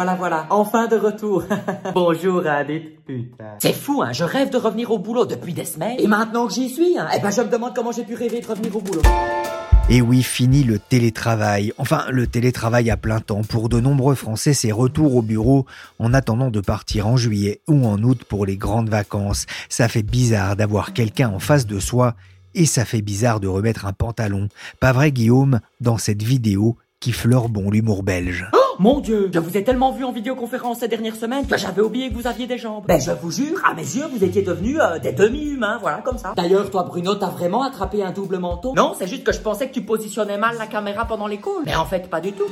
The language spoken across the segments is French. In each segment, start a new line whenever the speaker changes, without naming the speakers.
Voilà, voilà, enfin de retour. Bonjour, Adit, putain. C'est fou, hein, je rêve de revenir au boulot depuis des semaines. Et maintenant que j'y suis, hein, eh ben je me demande comment j'ai pu rêver de revenir au boulot.
Et oui, fini le télétravail. Enfin, le télétravail à plein temps. Pour de nombreux Français, c'est retour au bureau en attendant de partir en juillet ou en août pour les grandes vacances. Ça fait bizarre d'avoir quelqu'un en face de soi et ça fait bizarre de remettre un pantalon. Pas vrai, Guillaume, dans cette vidéo qui fleure bon l'humour belge.
Oh mon Dieu, je vous ai tellement vu en vidéoconférence ces dernières semaines que j'avais oublié que vous aviez des jambes. Ben je vous jure, à mes yeux, vous étiez devenus euh, des demi-humains, voilà comme ça. D'ailleurs, toi Bruno, t'as vraiment attrapé un double manteau Non, c'est juste que je pensais que tu positionnais mal la caméra pendant les calls. Mais en fait, pas du tout.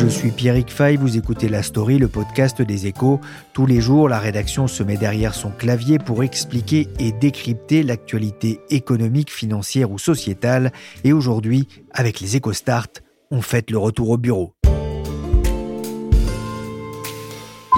Je suis Pierrick Fay, vous écoutez La Story, le podcast des échos. Tous les jours, la rédaction se met derrière son clavier pour expliquer et décrypter l'actualité économique, financière ou sociétale. Et aujourd'hui, avec les Start, on fête le retour au bureau.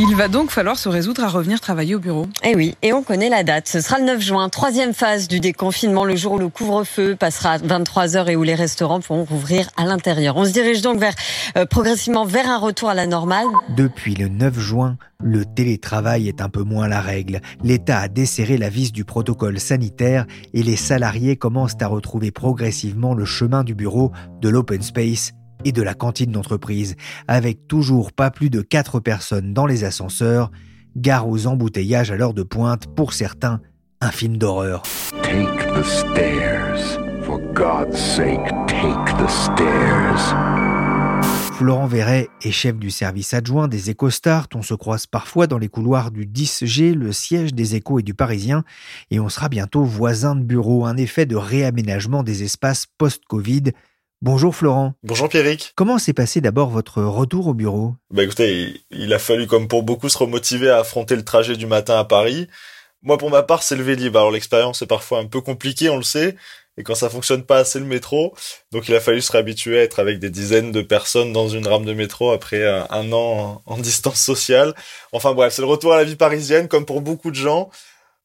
Il va donc falloir se résoudre à revenir travailler au bureau.
Eh oui, et on connaît la date. Ce sera le 9 juin, troisième phase du déconfinement, le jour où le couvre-feu passera à 23 heures et où les restaurants pourront rouvrir à l'intérieur. On se dirige donc vers, euh, progressivement vers un retour à la normale.
Depuis le 9 juin, le télétravail est un peu moins la règle. L'État a desserré la vis du protocole sanitaire et les salariés commencent à retrouver progressivement le chemin du bureau, de l'open space et de la cantine d'entreprise, avec toujours pas plus de 4 personnes dans les ascenseurs, gare aux embouteillages à l'heure de pointe, pour certains, un film d'horreur. Take the stairs. For God's sake, take the stairs. Florent Verret est chef du service adjoint des EcoStart. On se croise parfois dans les couloirs du 10G, le siège des échos et du Parisien, et on sera bientôt voisin de bureau, un effet de réaménagement des espaces post-Covid Bonjour Florent.
Bonjour Pierrick.
Comment s'est passé d'abord votre retour au bureau?
Bah écoutez, il, a fallu comme pour beaucoup se remotiver à affronter le trajet du matin à Paris. Moi pour ma part c'est le Vélib. Alors l'expérience est parfois un peu compliquée, on le sait. Et quand ça fonctionne pas, c'est le métro. Donc il a fallu se réhabituer à être avec des dizaines de personnes dans une rame de métro après un, an en distance sociale. Enfin bref, c'est le retour à la vie parisienne comme pour beaucoup de gens.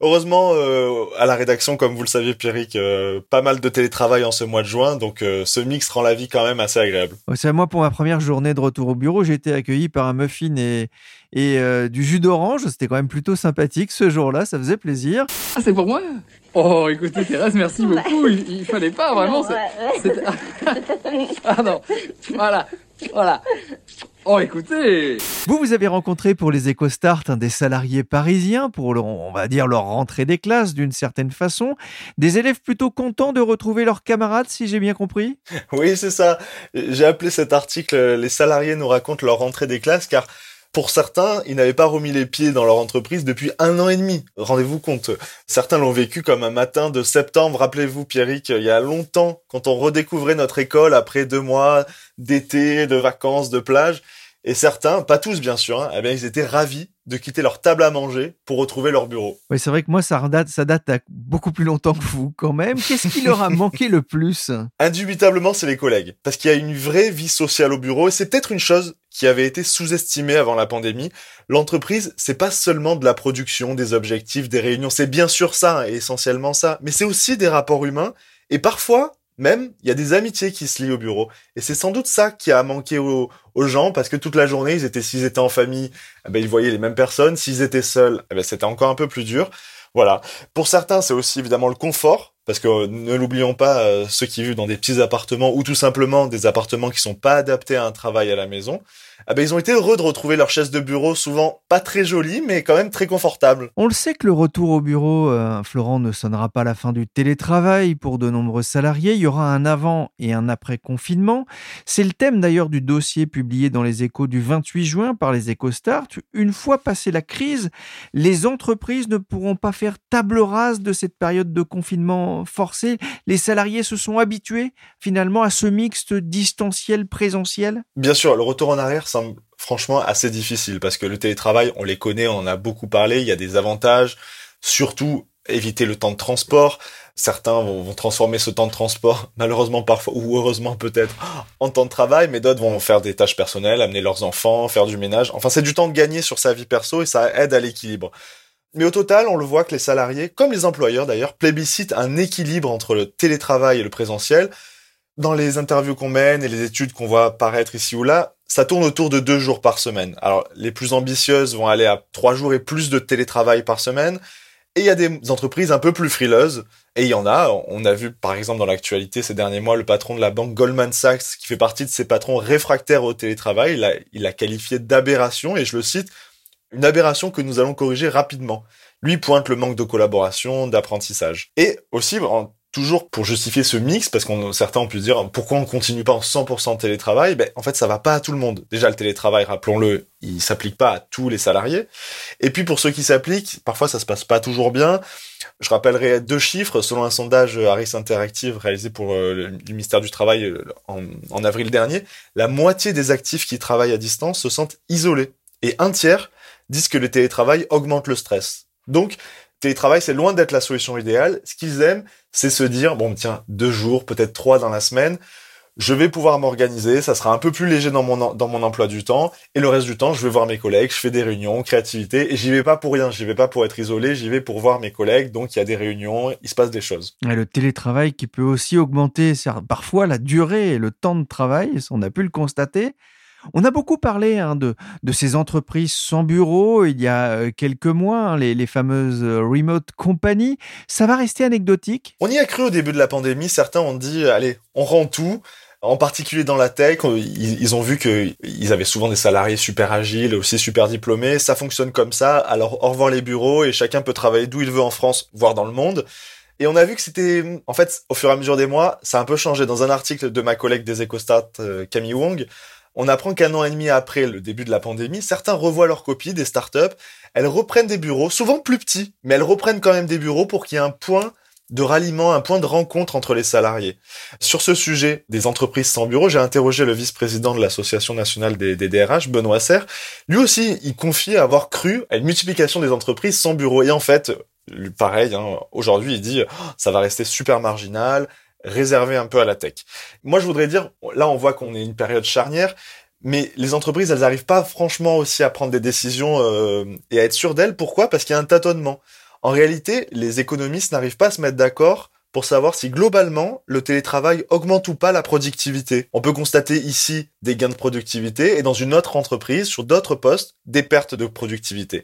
Heureusement, euh, à la rédaction, comme vous le saviez, Pierrick, euh, pas mal de télétravail en ce mois de juin, donc euh, ce mix rend la vie quand même assez agréable.
c'est moi pour ma première journée de retour au bureau, j'ai été accueilli par un muffin et, et du jus d'orange. C'était quand même plutôt sympathique ce jour-là, ça faisait plaisir.
Ah, c'est pour moi? Oh, écoutez, Thérèse, merci beaucoup. Il, il fallait pas vraiment. ah non, voilà, voilà. Oh, écoutez
Vous, vous avez rencontré pour les EcoStart un des salariés parisiens pour, on va dire, leur rentrée des classes d'une certaine façon. Des élèves plutôt contents de retrouver leurs camarades, si j'ai bien compris
Oui, c'est ça. J'ai appelé cet article « Les salariés nous racontent leur rentrée des classes » car pour certains, ils n'avaient pas remis les pieds dans leur entreprise depuis un an et demi. Rendez-vous compte. Certains l'ont vécu comme un matin de septembre. Rappelez-vous, Pierrick, il y a longtemps, quand on redécouvrait notre école après deux mois d'été, de vacances, de plage. Et certains, pas tous bien sûr, hein, eh bien, ils étaient ravis de quitter leur table à manger pour retrouver leur bureau.
Oui, c'est vrai que moi, ça date, ça date à beaucoup plus longtemps que vous quand même. Qu'est-ce qui leur a manqué le plus?
Indubitablement, c'est les collègues. Parce qu'il y a une vraie vie sociale au bureau et c'est peut-être une chose qui avait été sous-estimée avant la pandémie. L'entreprise, c'est pas seulement de la production, des objectifs, des réunions. C'est bien sûr ça, et essentiellement ça. Mais c'est aussi des rapports humains. Et parfois, même, il y a des amitiés qui se lient au bureau. Et c'est sans doute ça qui a manqué aux, gens, parce que toute la journée, ils étaient, s'ils étaient en famille, eh ben, ils voyaient les mêmes personnes. S'ils étaient seuls, eh ben, c'était encore un peu plus dur. Voilà. Pour certains, c'est aussi évidemment le confort. Parce que ne l'oublions pas, euh, ceux qui vivent dans des petits appartements ou tout simplement des appartements qui sont pas adaptés à un travail à la maison, ah ben, ils ont été heureux de retrouver leur chaise de bureau, souvent pas très jolie, mais quand même très confortable.
On le sait que le retour au bureau, euh, Florent, ne sonnera pas la fin du télétravail pour de nombreux salariés. Il y aura un avant et un après confinement. C'est le thème d'ailleurs du dossier publié dans les échos du 28 juin par les EcoStart. Une fois passée la crise, les entreprises ne pourront pas faire table rase de cette période de confinement forcé. Les salariés se sont habitués finalement à ce mixte distanciel-présentiel.
Bien sûr, le retour en arrière semble franchement assez difficile parce que le télétravail, on les connaît, on en a beaucoup parlé, il y a des avantages, surtout éviter le temps de transport. Certains vont, transformer ce temps de transport, malheureusement parfois, ou heureusement peut-être, en temps de travail, mais d'autres vont faire des tâches personnelles, amener leurs enfants, faire du ménage. Enfin, c'est du temps de gagner sur sa vie perso et ça aide à l'équilibre. Mais au total, on le voit que les salariés, comme les employeurs d'ailleurs, plébiscitent un équilibre entre le télétravail et le présentiel. Dans les interviews qu'on mène et les études qu'on voit paraître ici ou là, ça tourne autour de deux jours par semaine. Alors, les plus ambitieuses vont aller à trois jours et plus de télétravail par semaine. Et il y a des entreprises un peu plus frileuses. Et il y en a. On a vu, par exemple, dans l'actualité ces derniers mois, le patron de la banque Goldman Sachs, qui fait partie de ces patrons réfractaires au télétravail. Il a, il a qualifié d'aberration, et je le cite, une aberration que nous allons corriger rapidement. Lui pointe le manque de collaboration, d'apprentissage. Et aussi, toujours pour justifier ce mix, parce qu'on certains ont pu dire pourquoi on continue pas en 100% télétravail, ben en fait ça va pas à tout le monde. Déjà le télétravail, rappelons-le, il s'applique pas à tous les salariés. Et puis pour ceux qui s'appliquent, parfois ça se passe pas toujours bien. Je rappellerai deux chiffres selon un sondage Harris Interactive réalisé pour euh, le ministère du Travail euh, en avril dernier, la moitié des actifs qui travaillent à distance se sentent isolés et un tiers disent que le télétravail augmente le stress. Donc télétravail, c'est loin d'être la solution idéale. Ce qu'ils aiment, c'est se dire, bon, tiens, deux jours, peut-être trois dans la semaine, je vais pouvoir m'organiser, ça sera un peu plus léger dans mon, dans mon emploi du temps, et le reste du temps, je vais voir mes collègues, je fais des réunions, créativité, et j'y vais pas pour rien, j'y vais pas pour être isolé, j'y vais pour voir mes collègues, donc il y a des réunions, il se passe des choses.
Et le télétravail qui peut aussi augmenter parfois la durée et le temps de travail, on a pu le constater. On a beaucoup parlé hein, de, ces entreprises sans bureau il y a euh, quelques mois, hein, les, fameuses euh, remote companies. Ça va rester anecdotique?
On y a cru au début de la pandémie. Certains ont dit, allez, on rend tout. En particulier dans la tech, ils, ont vu qu'ils avaient souvent des salariés super agiles, aussi super diplômés. Ça fonctionne comme ça. Alors au revoir les bureaux et chacun peut travailler d'où il veut en France, voire dans le monde. Et on a vu que c'était, en fait, au fur et à mesure des mois, ça a un peu changé. Dans un article de ma collègue des EcoStat, euh, Camille Wong, on apprend qu'un an et demi après le début de la pandémie, certains revoient leurs copies des startups, elles reprennent des bureaux, souvent plus petits, mais elles reprennent quand même des bureaux pour qu'il y ait un point de ralliement, un point de rencontre entre les salariés. Sur ce sujet des entreprises sans bureau, j'ai interrogé le vice-président de l'Association nationale des, DRH, Benoît Serre. Lui aussi, il confie avoir cru à une multiplication des entreprises sans bureau. Et en fait, pareil, hein, aujourd'hui, il dit, oh, ça va rester super marginal, réservé un peu à la tech. Moi, je voudrais dire, là, on voit qu'on est une période charnière, mais les entreprises, elles n'arrivent pas franchement aussi à prendre des décisions euh, et à être sûres d'elles. Pourquoi? Parce qu'il y a un tâtonnement. En réalité, les économistes n'arrivent pas à se mettre d'accord pour savoir si globalement le télétravail augmente ou pas la productivité. On peut constater ici des gains de productivité et dans une autre entreprise, sur d'autres postes, des pertes de productivité.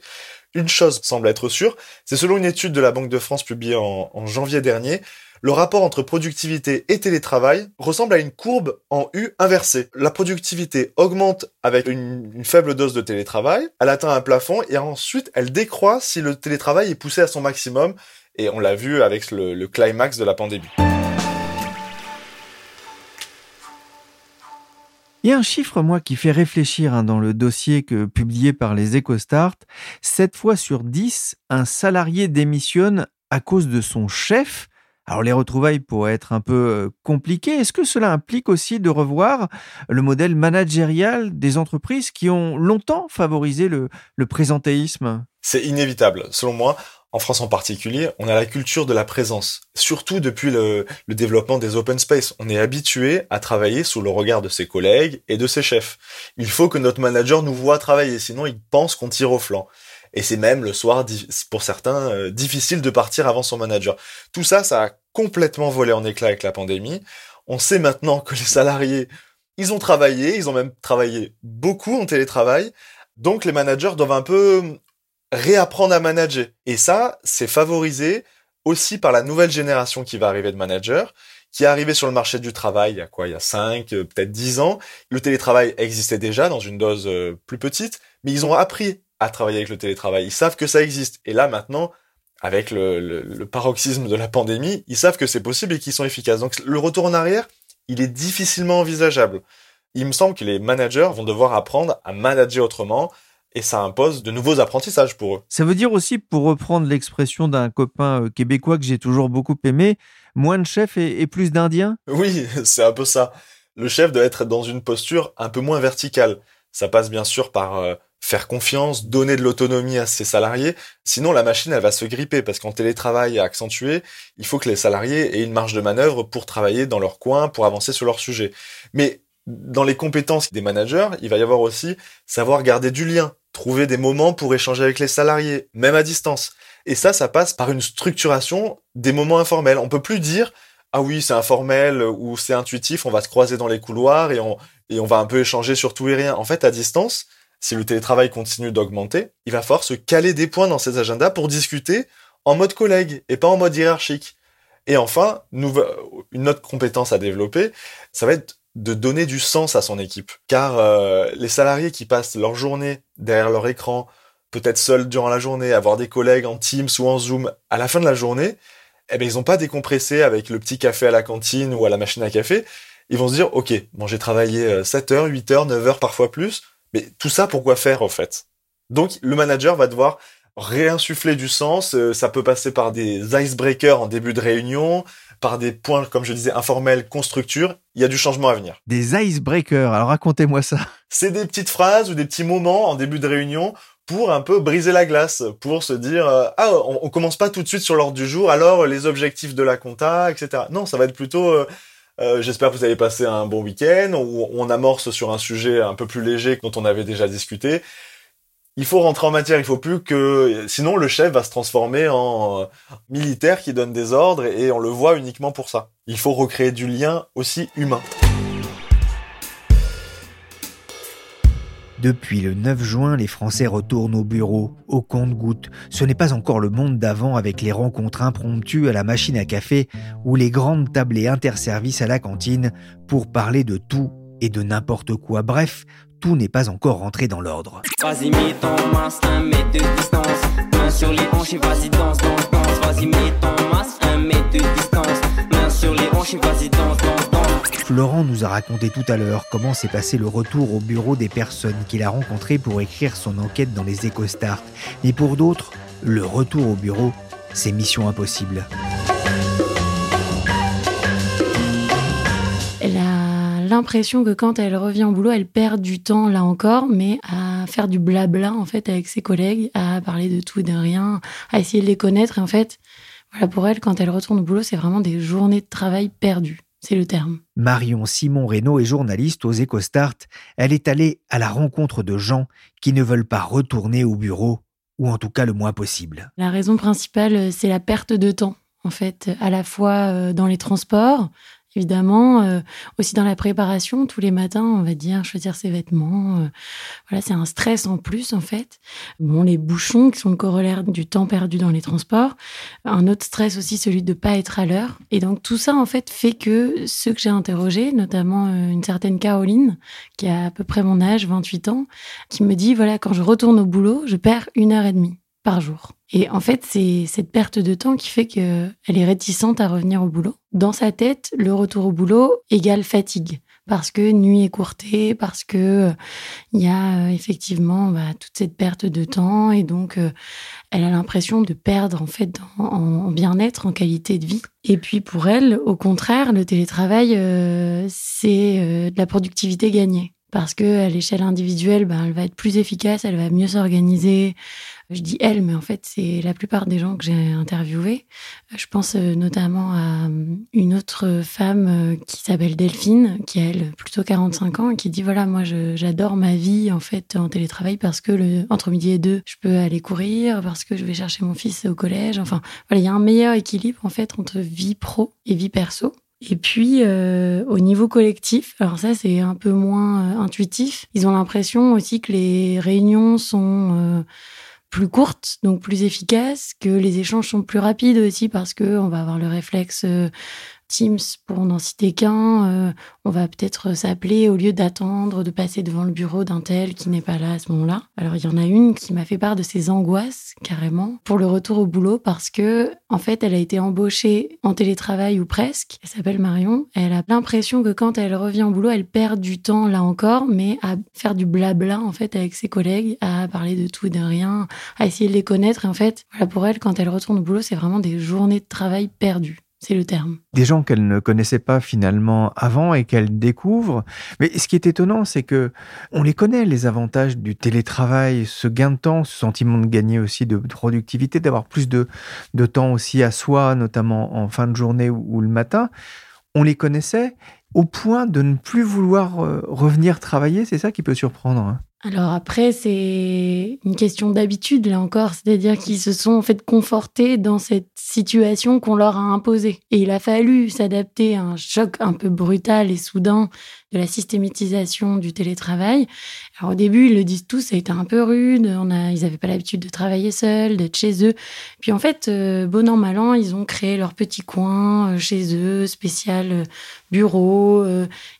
Une chose semble être sûre, c'est selon une étude de la Banque de France publiée en janvier dernier, le rapport entre productivité et télétravail ressemble à une courbe en U inversée. La productivité augmente avec une, faible dose de télétravail, elle atteint un plafond et ensuite elle décroît si le télétravail est poussé à son maximum et on l'a vu avec le, climax de la pandémie.
Il y a un chiffre, moi, qui fait réfléchir hein, dans le dossier que, publié par les EcoStart. 7 fois sur 10, un salarié démissionne à cause de son chef alors les retrouvailles pourraient être un peu euh, compliquées. Est-ce que cela implique aussi de revoir le modèle managérial des entreprises qui ont longtemps favorisé le, présentéisme?
C'est inévitable. Selon moi, en France en particulier, on a la culture de la présence. Surtout depuis le, développement des open space. On est habitué à travailler sous le regard de ses collègues et de ses chefs. Il faut que notre manager nous voit travailler, sinon il pense qu'on tire au flanc et c'est même le soir pour certains euh, difficile de partir avant son manager. Tout ça, ça a complètement volé en éclat avec la pandémie. On sait maintenant que les salariés, ils ont travaillé, ils ont même travaillé beaucoup en télétravail, donc les managers doivent un peu réapprendre à manager. Et ça, c'est favorisé aussi par la nouvelle génération qui va arriver de managers, qui est arrivée sur le marché du travail il y a quoi, il y a 5, euh, peut-être 10 ans. Le télétravail existait déjà dans une dose euh, plus petite, mais ils ont appris à travailler avec le télétravail. Ils savent que ça existe. Et là, maintenant, avec le, le paroxysme de la pandémie, ils savent que c'est possible et qu'ils sont efficaces. Donc le retour en arrière, il est difficilement envisageable. Il me semble que les managers vont devoir apprendre à manager autrement, et ça impose de nouveaux apprentissages pour eux.
Ça veut dire aussi, pour reprendre l'expression d'un copain euh, québécois que j'ai toujours beaucoup aimé, moins de chefs et, plus d'indiens
Oui, c'est un peu ça. Le chef doit être dans une posture un peu moins verticale. Ça passe bien sûr par euh, faire confiance, donner de l'autonomie à ses salariés. Sinon, la machine, elle va se gripper parce qu'en télétravail accentué, il faut que les salariés aient une marge de manœuvre pour travailler dans leur coin, pour avancer sur leur sujet. Mais dans les compétences des managers, il va y avoir aussi savoir garder du lien, trouver des moments pour échanger avec les salariés, même à distance. Et ça, ça passe par une structuration des moments informels. On peut plus dire ah oui, c'est informel ou c'est intuitif, on va se croiser dans les couloirs et on, et on va un peu échanger sur tout et rien. En fait, à distance, si le télétravail continue d'augmenter, il va falloir se caler des points dans ses agendas pour discuter en mode collègue et pas en mode hiérarchique. Et enfin, une autre compétence à développer, ça va être de donner du sens à son équipe. Car euh, les salariés qui passent leur journée derrière leur écran, peut-être seuls durant la journée, avoir des collègues en Teams ou en Zoom à la fin de la journée, eh ben ils n'ont pas décompressé avec le petit café à la cantine ou à la machine à café. Ils vont se dire, ok, bon j'ai travaillé 7 euh, heures, 8 heures, 9 heures parfois plus, mais tout ça pourquoi faire en fait? Donc le manager va devoir réinsuffler du sens. Euh, ça peut passer par des icebreakers en début de réunion, par des points, comme je disais, informels, constructures, il y a du changement à venir.
Des icebreakers, alors racontez-moi ça.
C'est des petites phrases ou des petits moments en début de réunion pour un peu briser la glace, pour se dire euh, ah on, on, commence pas tout de suite sur l'ordre du jour, alors les objectifs de la compta, etc. Non, ça va être plutôt euh, euh, j'espère que vous avez passé un bon week-end, où on amorce sur un sujet un peu plus léger dont on avait déjà discuté il faut rentrer en matière, il faut plus que sinon le chef va se transformer en militaire qui donne des ordres et on le voit uniquement pour ça. Il faut recréer du lien aussi humain.
Depuis le 9 juin, les Français retournent au bureau, au compte-gouttes. Ce n'est pas encore le monde d'avant avec les rencontres impromptues à la machine à café ou les grandes tablées interservices à la cantine pour parler de tout et de n'importe quoi. Bref, tout n'est pas encore rentré dans l'ordre. Florent nous a raconté tout à l'heure comment s'est passé le retour au bureau des personnes qu'il a rencontrées pour écrire son enquête dans les EcoStart. Mais pour d'autres, le retour au bureau, c'est mission impossible.
L'impression que quand elle revient au boulot, elle perd du temps là encore, mais à faire du blabla en fait avec ses collègues, à parler de tout et de rien, à essayer de les connaître. Et en fait, voilà pour elle, quand elle retourne au boulot, c'est vraiment des journées de travail perdues. C'est le terme.
Marion Simon Reynaud est journaliste aux EcoStart. Elle est allée à la rencontre de gens qui ne veulent pas retourner au bureau, ou en tout cas le moins possible.
La raison principale, c'est la perte de temps en fait, à la fois euh, dans les transports, évidemment. Euh, aussi dans la préparation, tous les matins, on va dire choisir ses vêtements. Euh, voilà, c'est un stress en plus en fait. Bon, les bouchons qui sont le corollaire du temps perdu dans les transports. Un autre stress aussi, celui de pas être à l'heure. Et donc tout ça en fait fait que ceux que j'ai interrogés, notamment euh, une certaine Caroline qui a à peu près mon âge, 28 ans, qui me dit voilà quand je retourne au boulot, je perds une heure et demie par jour. Et en fait, c'est cette perte de temps qui fait qu'elle est réticente à revenir au boulot. Dans sa tête, le retour au boulot égale fatigue. Parce que nuit écourtée, parce que il y a euh, effectivement bah, toute cette perte de temps et donc euh, elle a l'impression de perdre en fait en, bien-être, en qualité de vie. Et puis pour elle, au contraire, le télétravail, euh, c'est de la productivité gagnée parce que à l'échelle individuelle, ben, elle va être plus efficace, elle va mieux s'organiser. Je dis elle, mais en fait, c'est la plupart des gens que j'ai interviewés. Je pense euh, notamment à euh, une autre femme euh, qui s'appelle Delphine, qui a elle plutôt 45 ans, et qui dit voilà, moi, j'adore ma vie en fait en télétravail parce que le, entre midi et deux, je peux aller courir, parce que je vais chercher mon fils au collège. Enfin, voilà, il y a un meilleur équilibre en fait entre vie pro et vie perso. Et puis euh, au niveau collectif, alors ça c'est un peu moins intuitif. Ils ont l'impression aussi que les réunions sont euh, plus courte, donc plus efficace, que les échanges sont plus rapides aussi parce que on va avoir le réflexe euh, Teams, pour n'en citer qu'un, euh, on va peut-être s'appeler au lieu d'attendre de passer devant le bureau d'un tel qui n'est pas là à ce moment-là. Alors il y en a une qui m'a fait part de ses angoisses carrément pour le retour au boulot parce que en fait elle a été embauchée en télétravail ou presque. Elle s'appelle Marion. Elle a l'impression que quand elle revient au boulot, elle perd du temps là encore, mais à faire du blabla en fait avec ses collègues, à parler de tout et de rien, à essayer de les connaître. Et en fait, voilà pour elle quand elle retourne au boulot, c'est vraiment des journées de travail perdues c'est le terme.
Des gens qu'elle ne connaissait pas finalement avant et qu'elle découvre. Mais ce qui est étonnant, c'est que on les connaît, les avantages du télétravail, ce gain de temps, ce sentiment de gagner aussi de productivité, d'avoir plus de, temps aussi à soi, notamment en fin de journée ou, le matin. On les connaissait au point de ne plus vouloir euh, revenir travailler, c'est ça qui peut surprendre.
Alors après, c'est une question d'habitude, là encore, c'est-à-dire qu'ils se sont en fait confortés dans cette situation qu'on leur a imposée. Et il a fallu s'adapter à un choc un peu brutal et soudain de la systématisation du télétravail. Alors au début, ils le disent tous, ça a été un peu rude, ils n'avaient pas l'habitude de travailler seuls, d'être chez eux. Puis en fait, euh, bon an, mal an, ils ont créé leur petit coin euh, chez eux, spécial euh, bureau,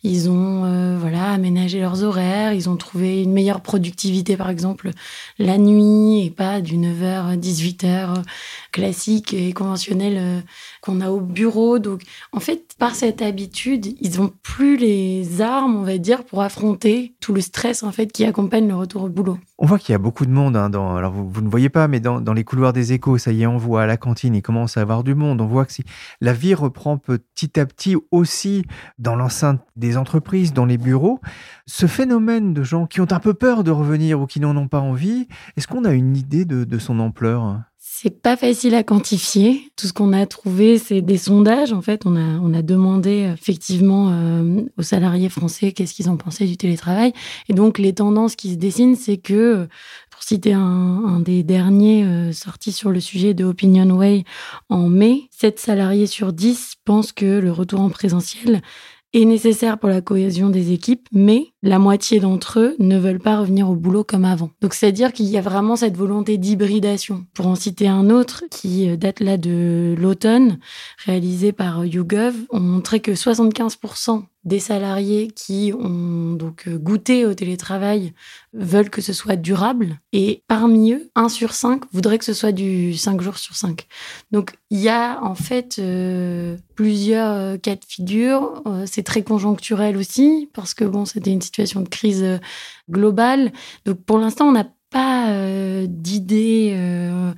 ils ont voilà aménagé leurs horaires, ils ont trouvé une meilleure productivité par exemple la nuit et pas du 9h 18h classique et conventionnel qu'on a au bureau. Donc en fait, par cette habitude, ils n'ont plus les armes, on va dire, pour affronter tout le stress en fait qui accompagne le retour au boulot.
On voit qu'il y a beaucoup de monde. Hein, dans, alors vous, ne voyez pas, mais dans, les couloirs des échos, ça y est, on voit à la cantine, il commence à avoir du monde. On voit que si la vie reprend petit à petit aussi dans l'enceinte des entreprises, dans les bureaux, ce phénomène de gens qui ont un peu peur de revenir ou qui n'en ont pas envie, est-ce qu'on a une idée de, de son ampleur?
C'est pas facile à quantifier. Tout ce qu'on a trouvé, c'est des sondages. En fait, on a, on a demandé effectivement euh, aux salariés français qu'est-ce qu'ils en pensaient du télétravail. Et donc, les tendances qui se dessinent, c'est que, pour citer un, des derniers euh, sortis sur le sujet de Opinion Way en mai, 7 salariés sur 10 pensent que le retour en présentiel est nécessaire pour la cohésion des équipes, mais la moitié d'entre eux ne veulent pas revenir au boulot comme avant. Donc c'est-à-dire qu'il y a vraiment cette volonté d'hybridation. Pour en citer un autre qui euh, date là de l'automne, réalisé par YouGov, on montrait que 75% des salariés qui ont donc euh, goûté au télétravail veulent que ce soit durable et parmi eux, 1 sur 5 voudrait que ce soit du 5 jours sur 5. Donc il y a en fait euh, plusieurs cas de figure, c'est très conjoncturel aussi parce que bon, c'était une situation de crise euh, globale. Donc pour l'instant, on n'a pas euh, d'idée euh,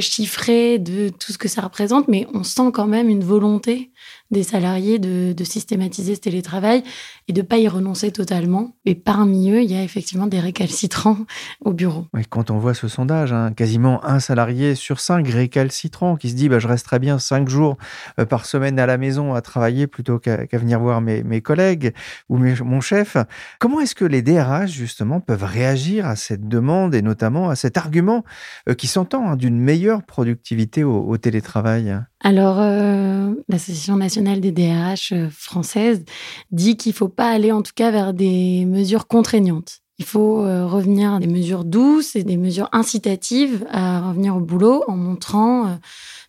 chiffrée de tout ce que ça représente, mais on sent quand même une volonté des salariés de, systématiser ce télétravail et de pas y renoncer totalement. Et parmi eux, il y a effectivement des récalcitrants au bureau.
quand on voit ce sondage, hein, quasiment un salarié sur cinq récalcitrants qui se dit bah, je resterai bien cinq jours euh, par semaine à la maison à travailler plutôt qu'à venir voir mes, mes collègues ou mon chef. Comment est-ce que les DRH justement peuvent réagir à cette demande et notamment à cet argument euh, qui s'entend hein, d'une meilleure productivité au télétravail
alors, euh, l'Association nationale des DRH euh, française dit qu'il ne faut pas aller en tout cas vers des mesures contraignantes. Il faut euh, revenir à des mesures douces et des mesures incitatives à revenir au boulot en montrant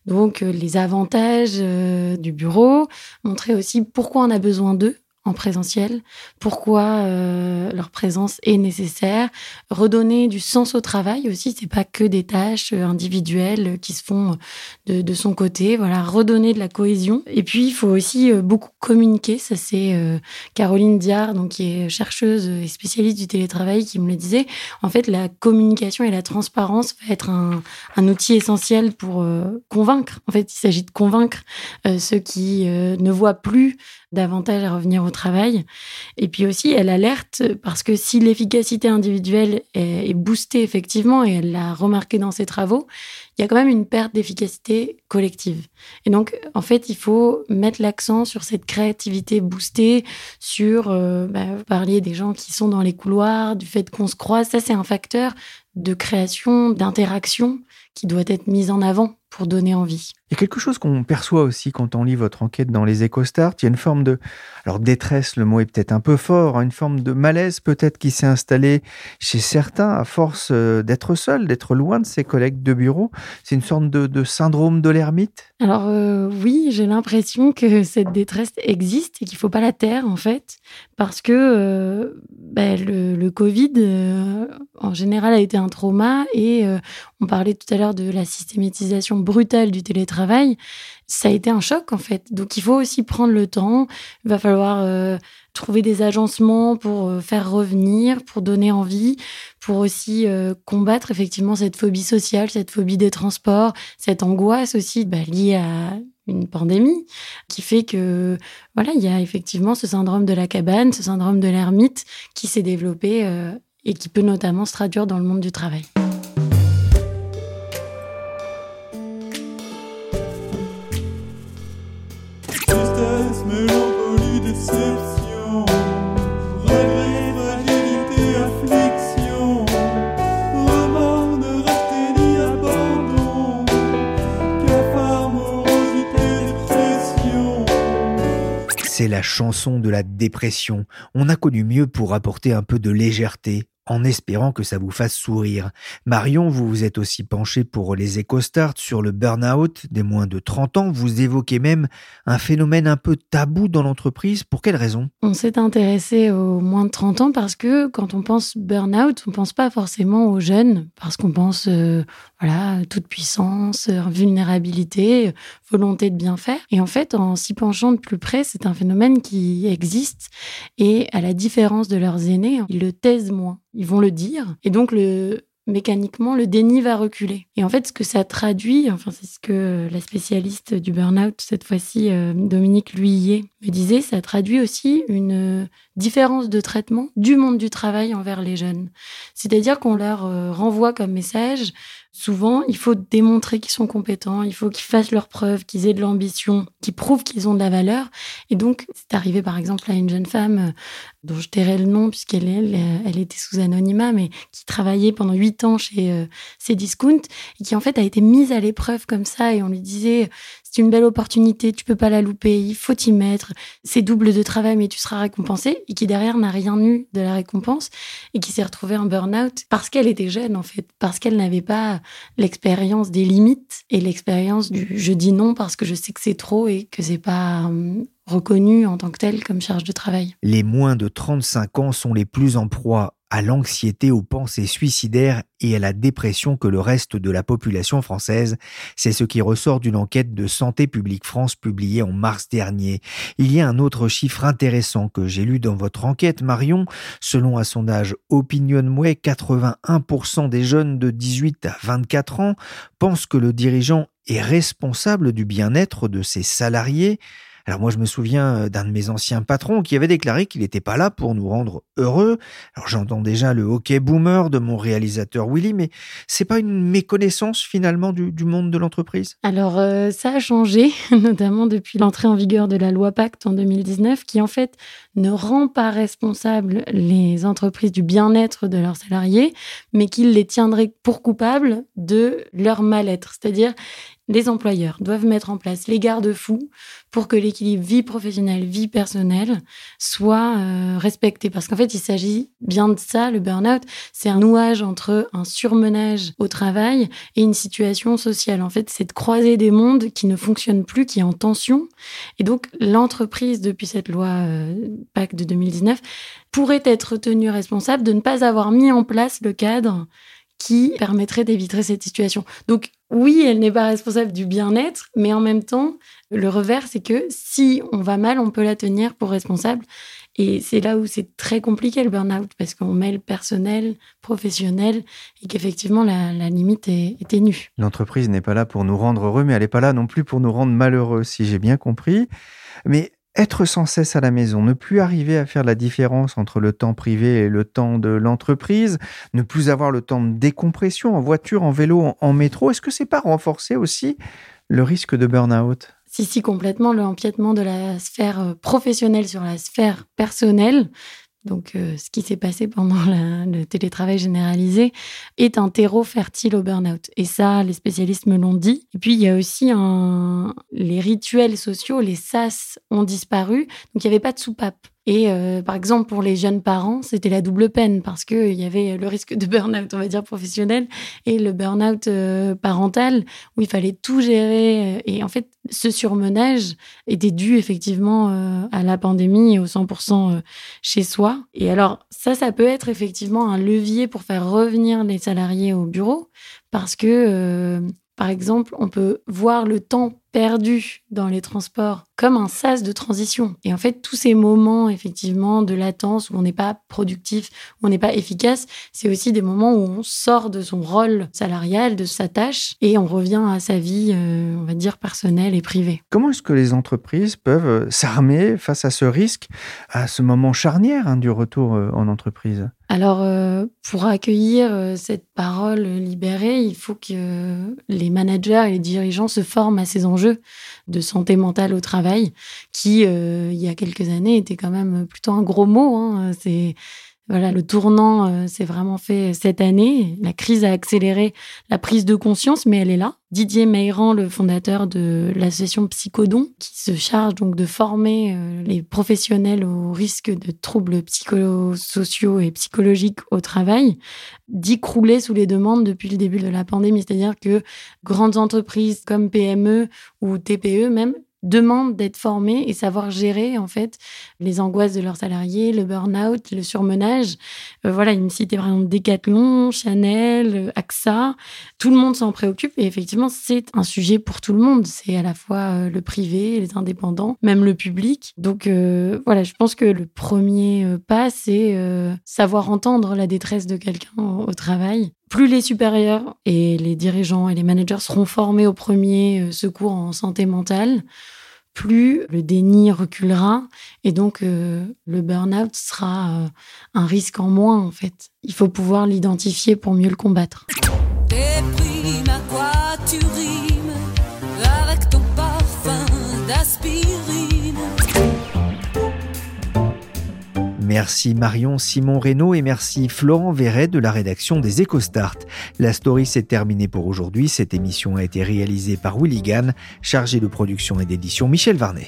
donc les avantages du bureau, montrer aussi pourquoi on a besoin d'eux en présentiel, pourquoi euh, leur présence est nécessaire, redonner du sens au travail aussi, c'est pas que des tâches euh, individuelles qui se font de, de, son côté, voilà, redonner de la cohésion. Et puis il faut aussi euh, beaucoup communiquer, ça c'est Caroline Diard, donc qui est chercheuse et spécialiste du télétravail, qui me le disait. En fait, la communication et la transparence va être un, un outil essentiel pour convaincre. En fait, il s'agit de convaincre ceux qui ne voient plus davantage à revenir au travail. Et puis aussi, elle alerte parce que si l'efficacité individuelle est, boostée effectivement, et elle l'a remarqué dans ses travaux, il y a quand même une perte d'efficacité collective. Et donc, en fait, il faut mettre l'accent sur cette créativité boostée, sur, euh, bah, vous parliez des gens qui sont dans les couloirs, du fait qu'on se croise, ça c'est un facteur de création, d'interaction qui doit être mise en avant pour donner envie.
Il y a quelque chose qu'on perçoit aussi quand on lit votre enquête dans les EcoStart. Il y a une forme de, alors détresse, le mot est peut-être un peu fort, hein, une forme de malaise peut-être qui s'est installée chez certains à force euh, d'être seul, d'être loin de ses collègues de bureau. C'est une sorte de, syndrome de l'ermite?
Alors euh, oui, j'ai l'impression que cette détresse existe et qu'il faut pas la taire en fait, parce que euh, ben, le, le, Covid en général a été un trauma et on parlait tout à l'heure de la systématisation brutale du télétravail, ça a été un choc en fait. Donc il faut aussi prendre le temps. Il va falloir euh, trouver des agencements pour euh, faire revenir, pour donner envie, pour aussi euh, combattre effectivement cette phobie sociale, cette phobie des transports, cette angoisse aussi bah, liée à une pandémie qui fait que voilà il y a effectivement ce syndrome de la cabane, ce syndrome de l'ermite qui s'est développé et qui peut notamment se traduire dans le monde du travail.
La chanson de la dépression. On a connu mieux pour apporter un peu de légèreté, en espérant que ça vous fasse sourire. Marion, vous vous êtes aussi penché pour les EcoStart sur le burn-out des moins de 30 ans. Vous évoquez même un phénomène un peu tabou dans l'entreprise. Pour quelle raison?
On s'est intéressé aux moins de 30 ans parce que quand on pense burn-out, on pense pas forcément aux jeunes parce qu'on pense euh, voilà, toute puissance, euh, vulnérabilité, volonté de bien faire. Et en fait, en s'y penchant de plus près, c'est un phénomène qui existe et à la différence de leurs aînés, ils le taisent moins ils vont le dire. Et donc, le, mécaniquement, le déni va reculer. Et en fait, ce que ça traduit, enfin, c'est ce que la spécialiste du burn-out, cette fois-ci, euh, Dominique Luyet, me disait, ça traduit aussi une différence de traitement du monde du travail envers les jeunes. C'est-à-dire qu'on leur euh, renvoie comme message, souvent, il faut démontrer qu'ils sont compétents, il faut qu'ils fassent leurs preuves, qu'ils aient de l'ambition, qu'ils prouvent qu'ils ont de la valeur. Et donc, c'est arrivé par exemple à une jeune femme euh, dont je tairai le nom puisqu'elle elle, elle était sous anonymat, mais qui travaillait pendant huit ans chez euh, Cdiscount et qui en fait a été mise à l'épreuve comme ça et on lui disait c'est une belle opportunité, tu peux pas la louper, il faut t'y mettre, c'est double de travail mais tu seras récompensé. Et qui derrière n'a rien eu de la récompense et qui s'est retrouvée en burn-out parce qu'elle était jeune en fait, parce qu'elle n'avait pas l'expérience des limites et l'expérience du je dis non parce que je sais que c'est trop et que c'est pas hum, reconnu en tant que tel comme charge de travail.
Les moins de 35 ans sont les plus en proie à l'anxiété, aux pensées suicidaires et à la dépression que le reste de la population française. C'est ce qui ressort d'une enquête de Santé publique France publiée en mars dernier. Il y a un autre chiffre intéressant que j'ai lu dans votre enquête, Marion. Selon un sondage OpinionWay, 81% des jeunes de 18 à 24 ans pensent que le dirigeant est responsable du bien-être de ses salariés. Alors moi, je me souviens euh, d'un de mes anciens patrons qui avait déclaré qu'il n'était pas là pour nous rendre heureux. Alors j'entends déjà le hockey boomer de mon réalisateur Willy, mais c'est pas une méconnaissance finalement du, monde de l'entreprise?
Alors euh, ça a changé, notamment depuis l'entrée en vigueur de la loi Pacte en 2019, qui en fait ne rend pas responsables les entreprises du bien-être de leurs salariés, mais qui les tiendrait pour coupables de leur mal-être. C'est-à-dire, les employeurs doivent mettre en place les garde-fous pour que l'équilibre vie professionnelle, vie personnelle soit euh, respecté. Parce qu'en fait, il s'agit bien de ça, le burn-out. C'est un nouage entre un surmenage au travail et une situation sociale. En fait, c'est de croiser des mondes qui ne fonctionnent plus, qui est en tension. Et donc, l'entreprise, depuis cette loi euh, PAC de 2019, pourrait être tenue responsable de ne pas avoir mis en place le cadre qui permettrait d'éviter cette situation. Donc oui, elle n'est pas responsable du bien-être, mais en même temps, le revers, c'est que si on va mal, on peut la tenir pour responsable. Et c'est là où c'est très compliqué le burn-out, parce qu'on mêle personnel, professionnel, et qu'effectivement, la, limite est, est ténue.
L'entreprise n'est pas là pour nous rendre heureux, mais elle n'est pas là non plus pour nous rendre malheureux, si j'ai bien compris. Mais être sans cesse à la maison, ne plus arriver à faire la différence entre le temps privé et le temps de l'entreprise, ne plus avoir le temps de décompression en voiture, en vélo, en, métro, est-ce que c'est pas renforcer aussi le risque de burn-out?
Si, si, complètement. Le empiètement de la sphère euh, professionnelle sur la sphère personnelle donc euh, ce qui s'est passé pendant le télétravail généralisé, est un terreau fertile au burn-out. Et ça, les spécialistes me l'ont dit. Et puis, il y a aussi les rituels sociaux, les SAS ont disparu, donc il n'y avait pas de soupape. Et euh, par exemple, pour les jeunes parents, c'était la double peine parce qu'il y avait le risque de burn-out, on va dire, professionnel et le burn-out euh, parental où il fallait tout gérer. Et en fait, ce surmenage était dû effectivement à la pandémie et au 100% chez soi. Et alors, ça, ça peut être effectivement un levier pour faire revenir les salariés au bureau parce que, euh, par exemple, on peut voir le temps perdu dans les transports comme un sas de transition. Et en fait, tous ces moments, effectivement, de latence où on n'est pas productif, où on n'est pas efficace, c'est aussi des moments où on sort de son rôle salarial, de sa tâche, et on revient à sa vie, euh, on va dire, personnelle et privée.
Comment est-ce que les entreprises peuvent s'armer face à ce risque, à ce moment charnière hein, du retour euh, en entreprise?
Alors, pour accueillir cette parole libérée, il faut que les managers et les dirigeants se forment à ces enjeux de santé mentale au travail, qui, euh, il y a quelques années, était quand même plutôt un gros mot. Hein. Voilà, le tournant euh, s'est vraiment fait cette année. La crise a accéléré la prise de conscience, mais elle est là. Didier Meyran, le fondateur de l'association Psychodon, qui se charge donc de former euh, les professionnels au risque de troubles psychosociaux et psychologiques au travail, dit crouler sous les demandes depuis le début de la pandémie. C'est-à-dire que grandes entreprises comme PME ou TPE même demandent d'être formés et savoir gérer en fait les angoisses de leurs salariés, le burn-out, le surmenage. Euh, voilà, il me citait par exemple Decathlon, Chanel, euh, AXA. Tout le monde s'en préoccupe et effectivement c'est un sujet pour tout le monde. C'est à la fois euh, le privé, les indépendants, même le public. Donc voilà, je pense que le premier pas c'est savoir entendre la détresse de quelqu'un au travail plus les supérieurs et les dirigeants et les managers seront formés au premier euh, secours en santé mentale, plus le déni reculera et donc euh, le burn-out sera euh, un risque en moins en fait. Il faut pouvoir l'identifier pour mieux le combattre.
Merci Marion Simon Reynaud et merci Florent Verret de la rédaction des EcoStart. La story s'est terminée pour aujourd'hui. Cette émission a été réalisée par Willy Gann, chargé de production et d'édition Michel Varnet.